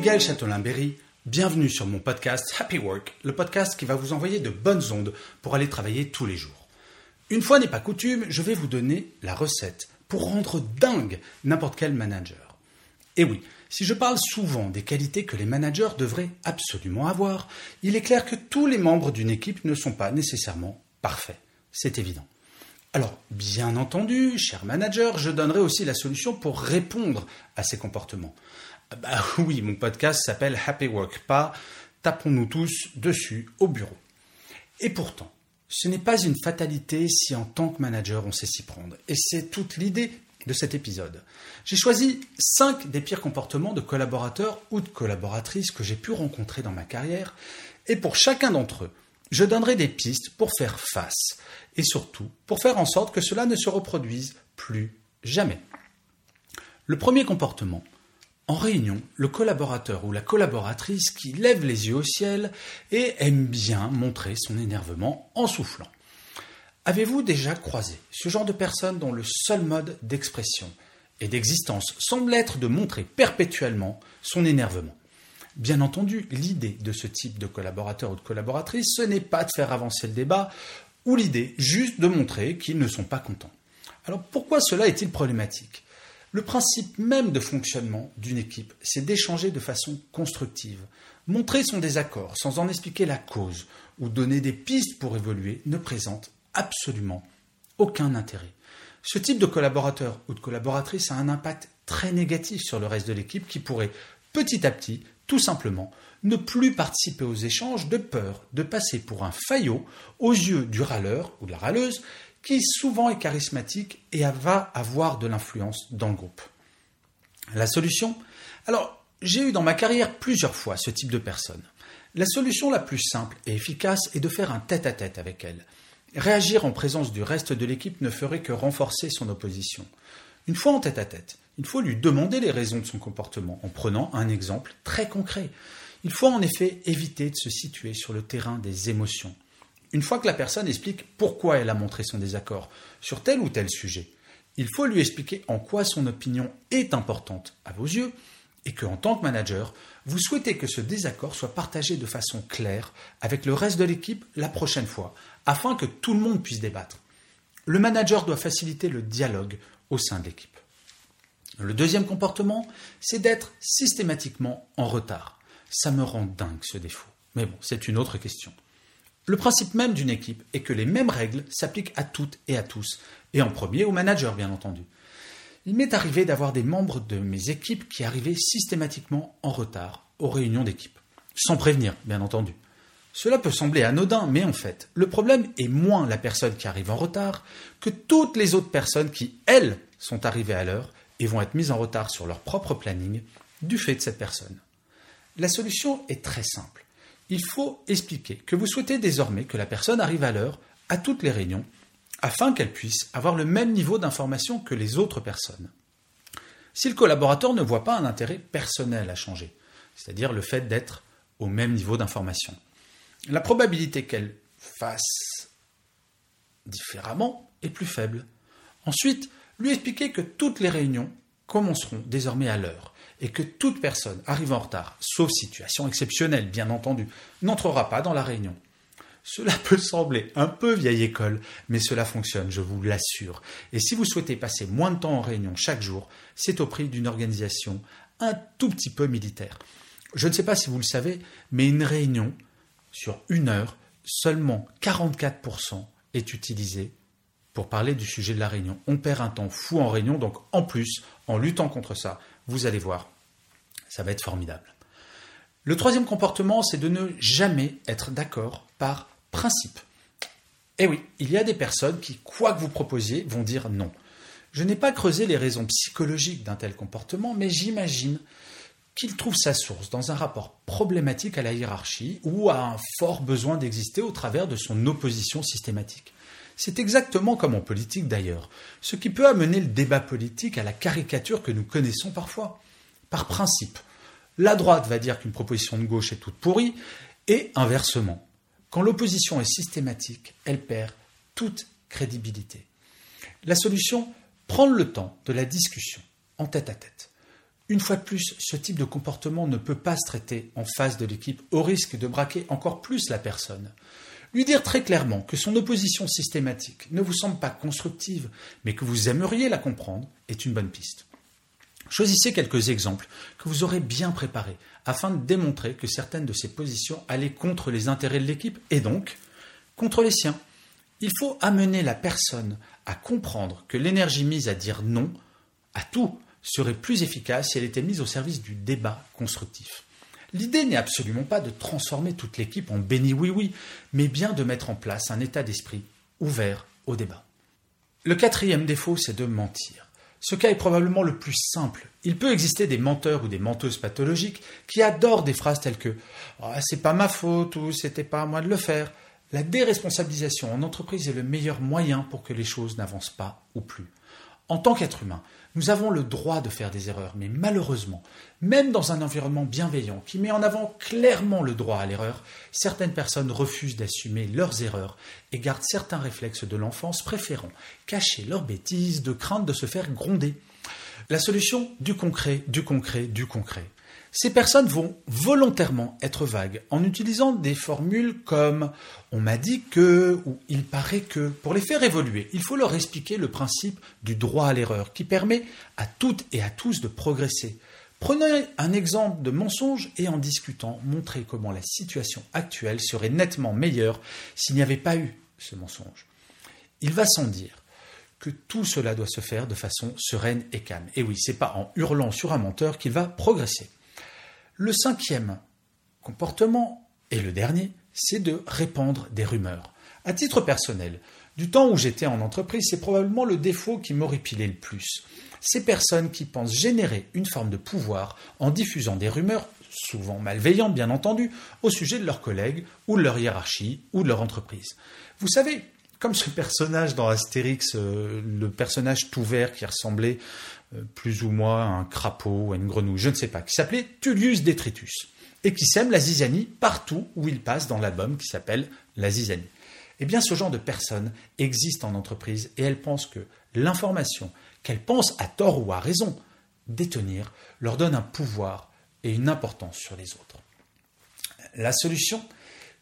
Gaël Châtelain-Berry. Bienvenue sur mon podcast Happy Work, le podcast qui va vous envoyer de bonnes ondes pour aller travailler tous les jours. Une fois n'est pas coutume, je vais vous donner la recette pour rendre dingue n'importe quel manager. Et oui, si je parle souvent des qualités que les managers devraient absolument avoir, il est clair que tous les membres d'une équipe ne sont pas nécessairement parfaits. C'est évident. Alors, bien entendu, cher manager, je donnerai aussi la solution pour répondre à ces comportements. Ah Bah oui, mon podcast s'appelle Happy Work, pas tapons-nous tous dessus au bureau. Et pourtant, ce n'est pas une fatalité si en tant que manager on sait s'y prendre. Et c'est toute l'idée de cet épisode. J'ai choisi 5 des pires comportements de collaborateurs ou de collaboratrices que j'ai pu rencontrer dans ma carrière. Et pour chacun d'entre eux, je donnerai des pistes pour faire face. Et surtout, pour faire en sorte que cela ne se reproduise plus jamais. Le premier comportement, en réunion, le collaborateur ou la collaboratrice qui lève les yeux au ciel et aime bien montrer son énervement en soufflant. Avez-vous déjà croisé ce genre de personne dont le seul mode d'expression et d'existence semble être de montrer perpétuellement son énervement? Bien entendu, l'idée de ce type de collaborateur ou de collaboratrice, ce n'est pas de faire avancer le débat ou l'idée juste de montrer qu'ils ne sont pas contents. Alors pourquoi cela est-il problématique? Le principe même de fonctionnement d'une équipe, c'est d'échanger de façon constructive. Montrer son désaccord sans en expliquer la cause ou donner des pistes pour évoluer ne présente absolument aucun intérêt. Ce type de collaborateur ou de collaboratrice a un impact très négatif sur le reste de l'équipe qui pourrait petit à petit, tout simplement, ne plus participer aux échanges de peur de passer pour un faillot aux yeux du râleur ou de la râleuse qui souvent est charismatique et va avoir de l'influence dans le groupe. La solution? Alors, j'ai eu dans ma carrière plusieurs fois ce type de personne. La solution la plus simple et efficace est de faire un tête-à-tête avec elle. Réagir en présence du reste de l'équipe ne ferait que renforcer son opposition. Une fois en tête-à-tête, il faut lui demander les raisons de son comportement en prenant un exemple très concret. Il faut en effet éviter de se situer sur le terrain des émotions. Une fois que la personne explique pourquoi elle a montré son désaccord sur tel ou tel sujet, il faut lui expliquer en quoi son opinion est importante à vos yeux et que, en tant que manager, vous souhaitez que ce désaccord soit partagé de façon claire avec le reste de l'équipe la prochaine fois, afin que tout le monde puisse débattre. Le manager doit faciliter le dialogue au sein de l'équipe. Le deuxième comportement, c'est d'être systématiquement en retard. Ça me rend dingue ce défaut. Mais bon, c'est une autre question. Le principe même d'une équipe est que les mêmes règles s'appliquent à toutes et à tous, et en premier aux managers bien entendu. Il m'est arrivé d'avoir des membres de mes équipes qui arrivaient systématiquement en retard aux réunions d'équipe, sans prévenir bien entendu. Cela peut sembler anodin, mais en fait, le problème est moins la personne qui arrive en retard que toutes les autres personnes qui, elles, sont arrivées à l'heure et vont être mises en retard sur leur propre planning du fait de cette personne. La solution est très simple il faut expliquer que vous souhaitez désormais que la personne arrive à l'heure à toutes les réunions afin qu'elle puisse avoir le même niveau d'information que les autres personnes. Si le collaborateur ne voit pas un intérêt personnel à changer, c'est-à-dire le fait d'être au même niveau d'information, la probabilité qu'elle fasse différemment est plus faible. Ensuite, lui expliquer que toutes les réunions commenceront désormais à l'heure et que toute personne arrivant en retard, sauf situation exceptionnelle bien entendu, n'entrera pas dans la réunion. Cela peut sembler un peu vieille école, mais cela fonctionne, je vous l'assure. Et si vous souhaitez passer moins de temps en réunion chaque jour, c'est au prix d'une organisation un tout petit peu militaire. Je ne sais pas si vous le savez, mais une réunion, sur une heure, seulement 44% est utilisée pour parler du sujet de la réunion. On perd un temps fou en réunion, donc en plus, en luttant contre ça, vous allez voir, ça va être formidable. Le troisième comportement, c'est de ne jamais être d'accord par principe. Eh oui, il y a des personnes qui, quoi que vous proposiez, vont dire non. Je n'ai pas creusé les raisons psychologiques d'un tel comportement, mais j'imagine qu'il trouve sa source dans un rapport problématique à la hiérarchie ou à un fort besoin d'exister au travers de son opposition systématique. C'est exactement comme en politique d'ailleurs, ce qui peut amener le débat politique à la caricature que nous connaissons parfois. Par principe, la droite va dire qu'une proposition de gauche est toute pourrie, et inversement. Quand l'opposition est systématique, elle perd toute crédibilité. La solution, prendre le temps de la discussion, en tête à tête. Une fois de plus, ce type de comportement ne peut pas se traiter en face de l'équipe au risque de braquer encore plus la personne. Lui dire très clairement que son opposition systématique ne vous semble pas constructive, mais que vous aimeriez la comprendre, est une bonne piste. Choisissez quelques exemples que vous aurez bien préparés afin de démontrer que certaines de ces positions allaient contre les intérêts de l'équipe et donc contre les siens. Il faut amener la personne à comprendre que l'énergie mise à dire non à tout serait plus efficace si elle était mise au service du débat constructif. L'idée n'est absolument pas de transformer toute l'équipe en béni oui-oui, mais bien de mettre en place un état d'esprit ouvert au débat. Le quatrième défaut, c'est de mentir. Ce cas est probablement le plus simple. Il peut exister des menteurs ou des menteuses pathologiques qui adorent des phrases telles que ah, c'est pas ma faute ou c'était pas à moi de le faire. La déresponsabilisation en entreprise est le meilleur moyen pour que les choses n'avancent pas ou plus. En tant qu'être humain, nous avons le droit de faire des erreurs, mais malheureusement, même dans un environnement bienveillant qui met en avant clairement le droit à l'erreur, certaines personnes refusent d'assumer leurs erreurs et gardent certains réflexes de l'enfance, préférant cacher leurs bêtises de crainte de se faire gronder. La solution Du concret, du concret, du concret. Ces personnes vont volontairement être vagues en utilisant des formules comme on m'a dit que ou il paraît que. Pour les faire évoluer, il faut leur expliquer le principe du droit à l'erreur qui permet à toutes et à tous de progresser. Prenez un exemple de mensonge et en discutant, montrez comment la situation actuelle serait nettement meilleure s'il n'y avait pas eu ce mensonge. Il va sans dire que tout cela doit se faire de façon sereine et calme. Et oui, c'est pas en hurlant sur un menteur qu'il va progresser. Le cinquième comportement, et le dernier, c'est de répandre des rumeurs. À titre personnel, du temps où j'étais en entreprise, c'est probablement le défaut qui m'horripilait le plus. Ces personnes qui pensent générer une forme de pouvoir en diffusant des rumeurs, souvent malveillantes bien entendu, au sujet de leurs collègues ou de leur hiérarchie ou de leur entreprise. Vous savez, comme ce personnage dans Astérix, euh, le personnage tout vert qui ressemblait euh, plus ou moins à un crapaud ou à une grenouille, je ne sais pas, qui s'appelait Tullius Detritus, et qui sème la zizanie partout où il passe dans l'album qui s'appelle La zizanie. Eh bien, ce genre de personnes existe en entreprise et elles pensent que l'information qu'elles pensent à tort ou à raison détenir leur donne un pouvoir et une importance sur les autres. La solution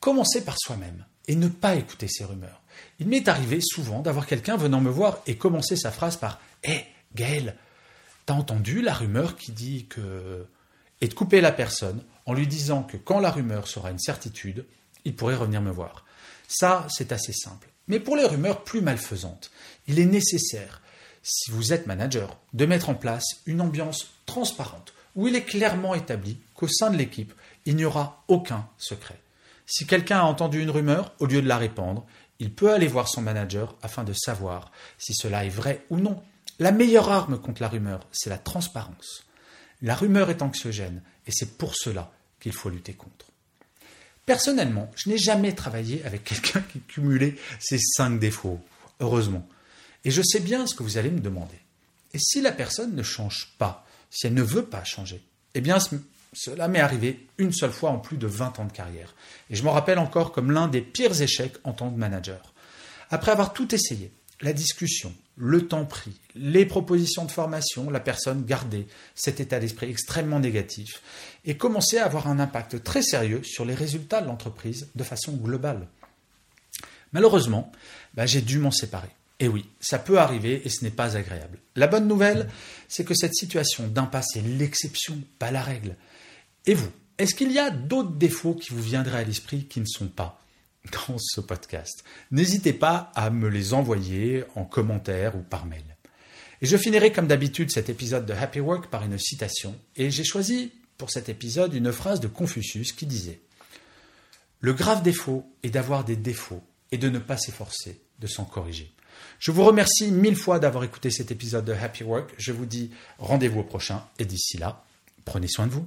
Commencer par soi-même et ne pas écouter ces rumeurs. Il m'est arrivé souvent d'avoir quelqu'un venant me voir et commencer sa phrase par Hé, hey, Gaël, T'as entendu la rumeur qui dit que. et de couper la personne en lui disant que quand la rumeur sera une certitude, il pourrait revenir me voir. Ça, c'est assez simple. Mais pour les rumeurs plus malfaisantes, il est nécessaire, si vous êtes manager, de mettre en place une ambiance transparente où il est clairement établi qu'au sein de l'équipe, il n'y aura aucun secret. Si quelqu'un a entendu une rumeur, au lieu de la répandre, il peut aller voir son manager afin de savoir si cela est vrai ou non. La meilleure arme contre la rumeur, c'est la transparence. La rumeur est anxiogène et c'est pour cela qu'il faut lutter contre. Personnellement, je n'ai jamais travaillé avec quelqu'un qui cumulait ces cinq défauts, heureusement. Et je sais bien ce que vous allez me demander. Et si la personne ne change pas, si elle ne veut pas changer, eh bien cela m'est arrivé une seule fois en plus de 20 ans de carrière. Et je m'en rappelle encore comme l'un des pires échecs en tant que manager. Après avoir tout essayé, la discussion, le temps pris, les propositions de formation, la personne gardait cet état d'esprit extrêmement négatif et commençait à avoir un impact très sérieux sur les résultats de l'entreprise de façon globale. Malheureusement, bah, j'ai dû m'en séparer. Et oui, ça peut arriver et ce n'est pas agréable. La bonne nouvelle, c'est que cette situation d'impasse est l'exception, pas la règle. Et vous, est-ce qu'il y a d'autres défauts qui vous viendraient à l'esprit qui ne sont pas dans ce podcast? N'hésitez pas à me les envoyer en commentaire ou par mail. Et je finirai comme d'habitude cet épisode de Happy Work par une citation, et j'ai choisi pour cet épisode une phrase de Confucius qui disait Le grave défaut est d'avoir des défauts et de ne pas s'efforcer de s'en corriger. Je vous remercie mille fois d'avoir écouté cet épisode de Happy Work. Je vous dis rendez-vous au prochain et d'ici là, prenez soin de vous.